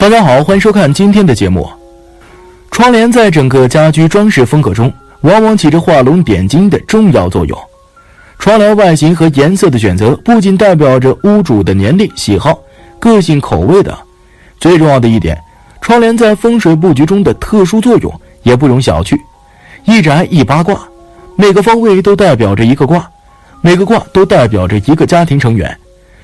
大家好，欢迎收看今天的节目。窗帘在整个家居装饰风格中，往往起着画龙点睛的重要作用。窗帘外形和颜色的选择，不仅代表着屋主的年龄、喜好、个性、口味的，最重要的一点，窗帘在风水布局中的特殊作用也不容小觑。一宅一八卦，每个方位都代表着一个卦，每个卦都代表着一个家庭成员。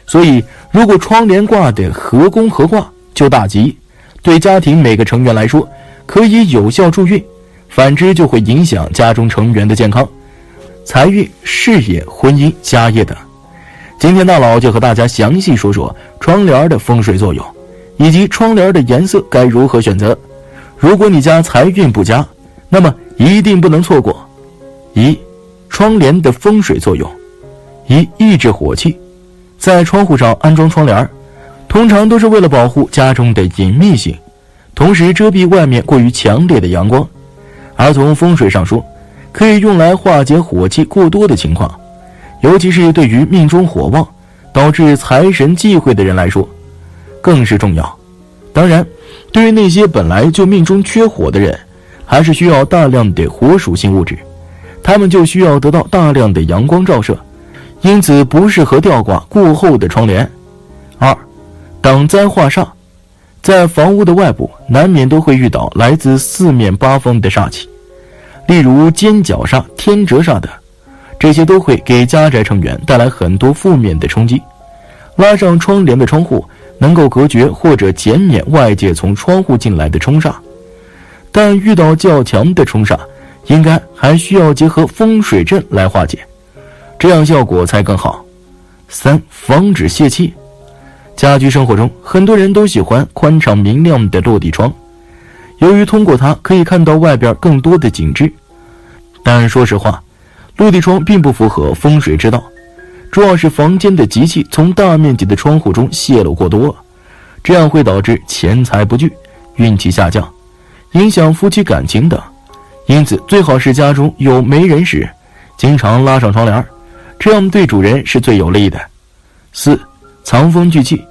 所以，如果窗帘挂的合宫合卦，就大吉，对家庭每个成员来说，可以有效助运；反之，就会影响家中成员的健康、财运、事业、婚姻、家业等。今天大佬就和大家详细说说窗帘的风水作用，以及窗帘的颜色该如何选择。如果你家财运不佳，那么一定不能错过。一、窗帘的风水作用：一、抑制火气，在窗户上安装窗帘。通常都是为了保护家中的隐秘性，同时遮蔽外面过于强烈的阳光。而从风水上说，可以用来化解火气过多的情况，尤其是对于命中火旺，导致财神忌讳的人来说，更是重要。当然，对于那些本来就命中缺火的人，还是需要大量的火属性物质，他们就需要得到大量的阳光照射，因此不适合吊挂过厚的窗帘。二。挡灾化煞，在房屋的外部难免都会遇到来自四面八方的煞气，例如尖角煞、天折煞等，这些都会给家宅成员带来很多负面的冲击。拉上窗帘的窗户能够隔绝或者减免外界从窗户进来的冲煞，但遇到较强的冲煞，应该还需要结合风水阵来化解，这样效果才更好。三、防止泄气。家居生活中，很多人都喜欢宽敞明亮的落地窗，由于通过它可以看到外边更多的景致。但说实话，落地窗并不符合风水之道，主要是房间的吉气从大面积的窗户中泄露过多，这样会导致钱财不聚、运气下降，影响夫妻感情等。因此，最好是家中有媒人时，经常拉上窗帘，这样对主人是最有利的。四。藏风聚气，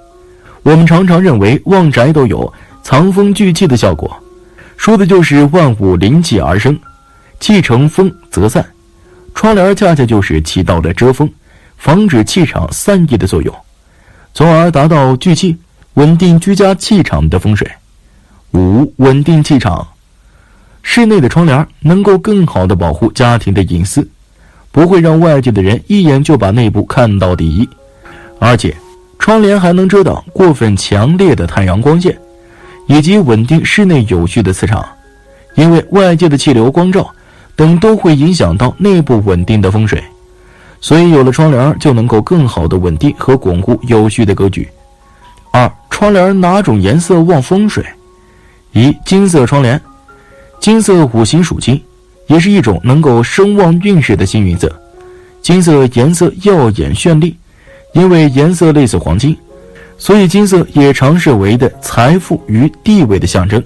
我们常常认为旺宅都有藏风聚气的效果，说的就是万物灵气而生，气成风则散。窗帘恰恰就是起到了遮风、防止气场散逸的作用，从而达到聚气、稳定居家气场的风水。五、稳定气场，室内的窗帘能够更好的保护家庭的隐私，不会让外界的人一眼就把内部看到底，而且。窗帘还能遮挡过分强烈的太阳光线，以及稳定室内有序的磁场，因为外界的气流、光照等都会影响到内部稳定的风水，所以有了窗帘就能够更好的稳定和巩固有序的格局。二、窗帘哪种颜色旺风水？一、金色窗帘，金色五行属金，也是一种能够声旺运势的幸运色，金色颜色耀眼绚丽。因为颜色类似黄金，所以金色也常视为的财富与地位的象征，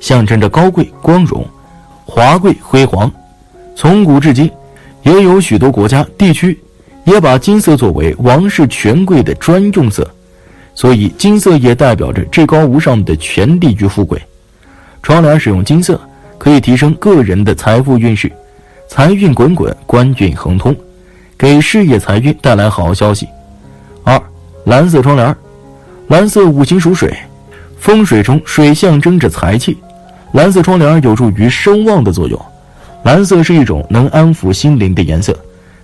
象征着高贵、光荣、华贵、辉煌。从古至今，也有许多国家地区也把金色作为王室权贵的专用色，所以金色也代表着至高无上的权力与富贵。窗帘使用金色，可以提升个人的财富运势，财运滚滚，官运亨通，给事业财运带来好消息。蓝色窗帘蓝色五行属水，风水中水象征着财气，蓝色窗帘有助于声旺的作用。蓝色是一种能安抚心灵的颜色，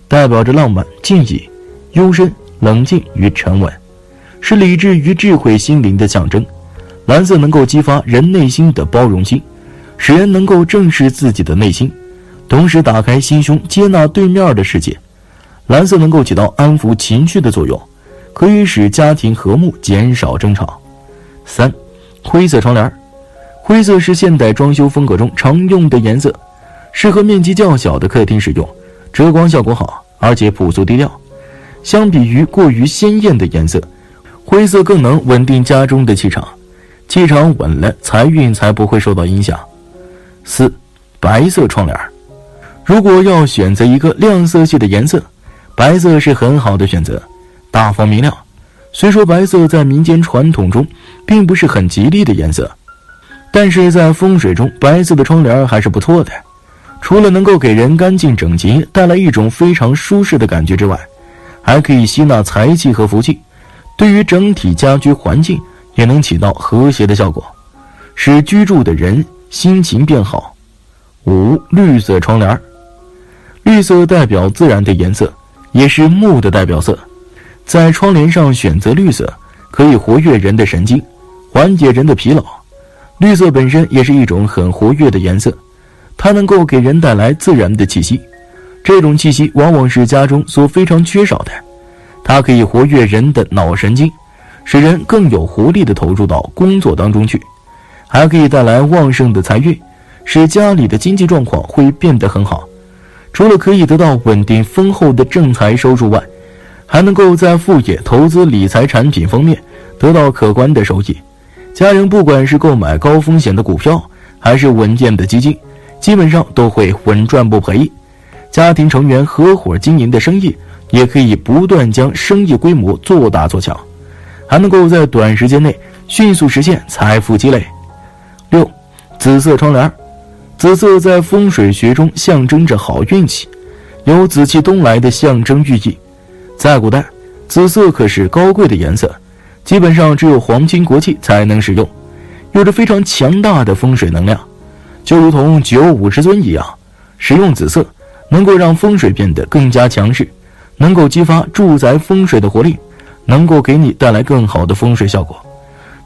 代表着浪漫、静谧、幽深、冷静与沉稳，是理智与智慧心灵的象征。蓝色能够激发人内心的包容心，使人能够正视自己的内心，同时打开心胸，接纳对面的世界。蓝色能够起到安抚情绪的作用。可以使家庭和睦，减少争吵。三，灰色窗帘灰色是现代装修风格中常用的颜色，适合面积较小的客厅使用，遮光效果好，而且朴素低调。相比于过于鲜艳的颜色，灰色更能稳定家中的气场，气场稳了，财运才不会受到影响。四，白色窗帘如果要选择一个亮色系的颜色，白色是很好的选择。大方明亮，虽说白色在民间传统中并不是很吉利的颜色，但是在风水中，白色的窗帘还是不错的。除了能够给人干净整洁，带来一种非常舒适的感觉之外，还可以吸纳财气和福气，对于整体家居环境也能起到和谐的效果，使居住的人心情变好。五、绿色窗帘绿色代表自然的颜色，也是木的代表色。在窗帘上选择绿色，可以活跃人的神经，缓解人的疲劳。绿色本身也是一种很活跃的颜色，它能够给人带来自然的气息。这种气息往往是家中所非常缺少的。它可以活跃人的脑神经，使人更有活力地投入到工作当中去，还可以带来旺盛的财运，使家里的经济状况会变得很好。除了可以得到稳定丰厚的正财收入外，还能够在副业、投资、理财产品方面得到可观的收益。家人不管是购买高风险的股票，还是稳健的基金，基本上都会稳赚不赔。家庭成员合伙经营的生意，也可以不断将生意规模做大做强，还能够在短时间内迅速实现财富积累。六，紫色窗帘。紫色在风水学中象征着好运气，有紫气东来的象征寓意。在古代，紫色可是高贵的颜色，基本上只有皇亲国戚才能使用，有着非常强大的风水能量，就如同九五之尊一样。使用紫色，能够让风水变得更加强势，能够激发住宅风水的活力，能够给你带来更好的风水效果。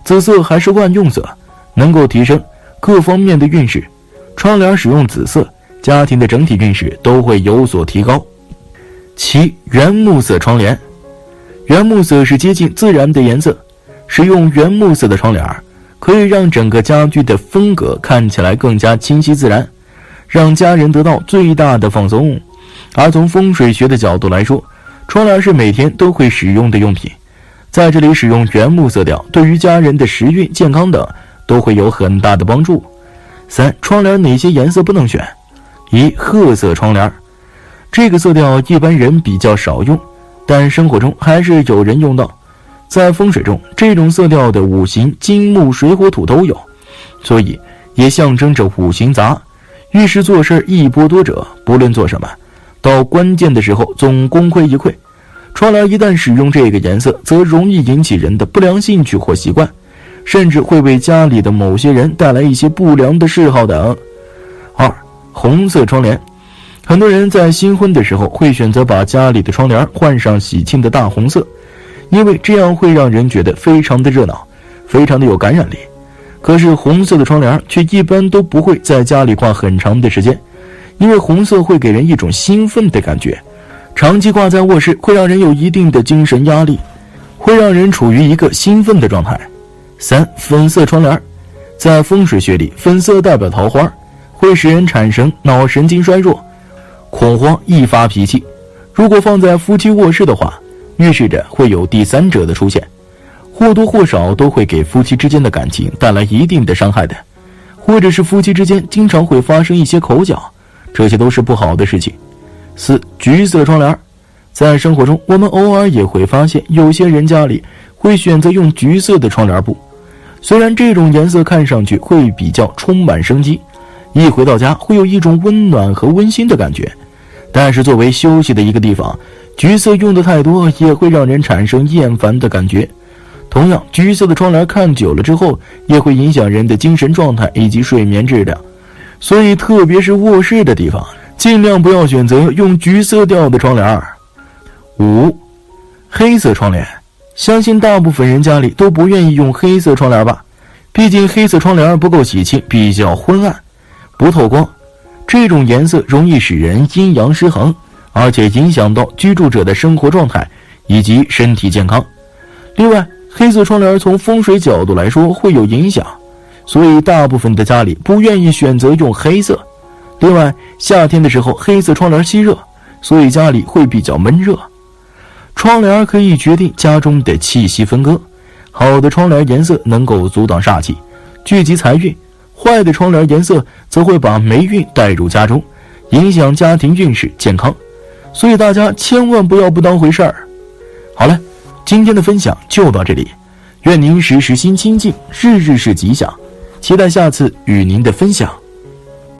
紫色还是万用色，能够提升各方面的运势。窗帘使用紫色，家庭的整体运势都会有所提高。七原木色窗帘，原木色是接近自然的颜色，使用原木色的窗帘可以让整个家居的风格看起来更加清晰自然，让家人得到最大的放松。而从风水学的角度来说，窗帘是每天都会使用的用品，在这里使用原木色调，对于家人的时运、健康等都会有很大的帮助。三窗帘哪些颜色不能选？一褐色窗帘，这个色调一般人比较少用，但生活中还是有人用到。在风水中，这种色调的五行金木水火土都有，所以也象征着五行杂，遇事做事一波多折。不论做什么，到关键的时候总功亏一篑。窗帘一旦使用这个颜色，则容易引起人的不良兴趣或习惯。甚至会为家里的某些人带来一些不良的嗜好等。二、红色窗帘，很多人在新婚的时候会选择把家里的窗帘换上喜庆的大红色，因为这样会让人觉得非常的热闹，非常的有感染力。可是红色的窗帘却一般都不会在家里挂很长的时间，因为红色会给人一种兴奋的感觉，长期挂在卧室会让人有一定的精神压力，会让人处于一个兴奋的状态。三粉色窗帘，在风水学里，粉色代表桃花，会使人产生脑神经衰弱、恐慌、易发脾气。如果放在夫妻卧室的话，预示着会有第三者的出现，或多或少都会给夫妻之间的感情带来一定的伤害的，或者是夫妻之间经常会发生一些口角，这些都是不好的事情。四橘色窗帘，在生活中，我们偶尔也会发现有些人家里会选择用橘色的窗帘布。虽然这种颜色看上去会比较充满生机，一回到家会有一种温暖和温馨的感觉，但是作为休息的一个地方，橘色用的太多也会让人产生厌烦的感觉。同样，橘色的窗帘看久了之后也会影响人的精神状态以及睡眠质量，所以特别是卧室的地方，尽量不要选择用橘色调的窗帘。五，黑色窗帘。相信大部分人家里都不愿意用黑色窗帘吧，毕竟黑色窗帘不够喜庆，比较昏暗，不透光。这种颜色容易使人阴阳失衡，而且影响到居住者的生活状态以及身体健康。另外，黑色窗帘从风水角度来说会有影响，所以大部分的家里不愿意选择用黑色。另外，夏天的时候黑色窗帘吸热，所以家里会比较闷热。窗帘可以决定家中的气息分割，好的窗帘颜色能够阻挡煞气，聚集财运；坏的窗帘颜色则会把霉运带入家中，影响家庭运势健康。所以大家千万不要不当回事儿。好了，今天的分享就到这里，愿您时时心清静，日日是吉祥，期待下次与您的分享。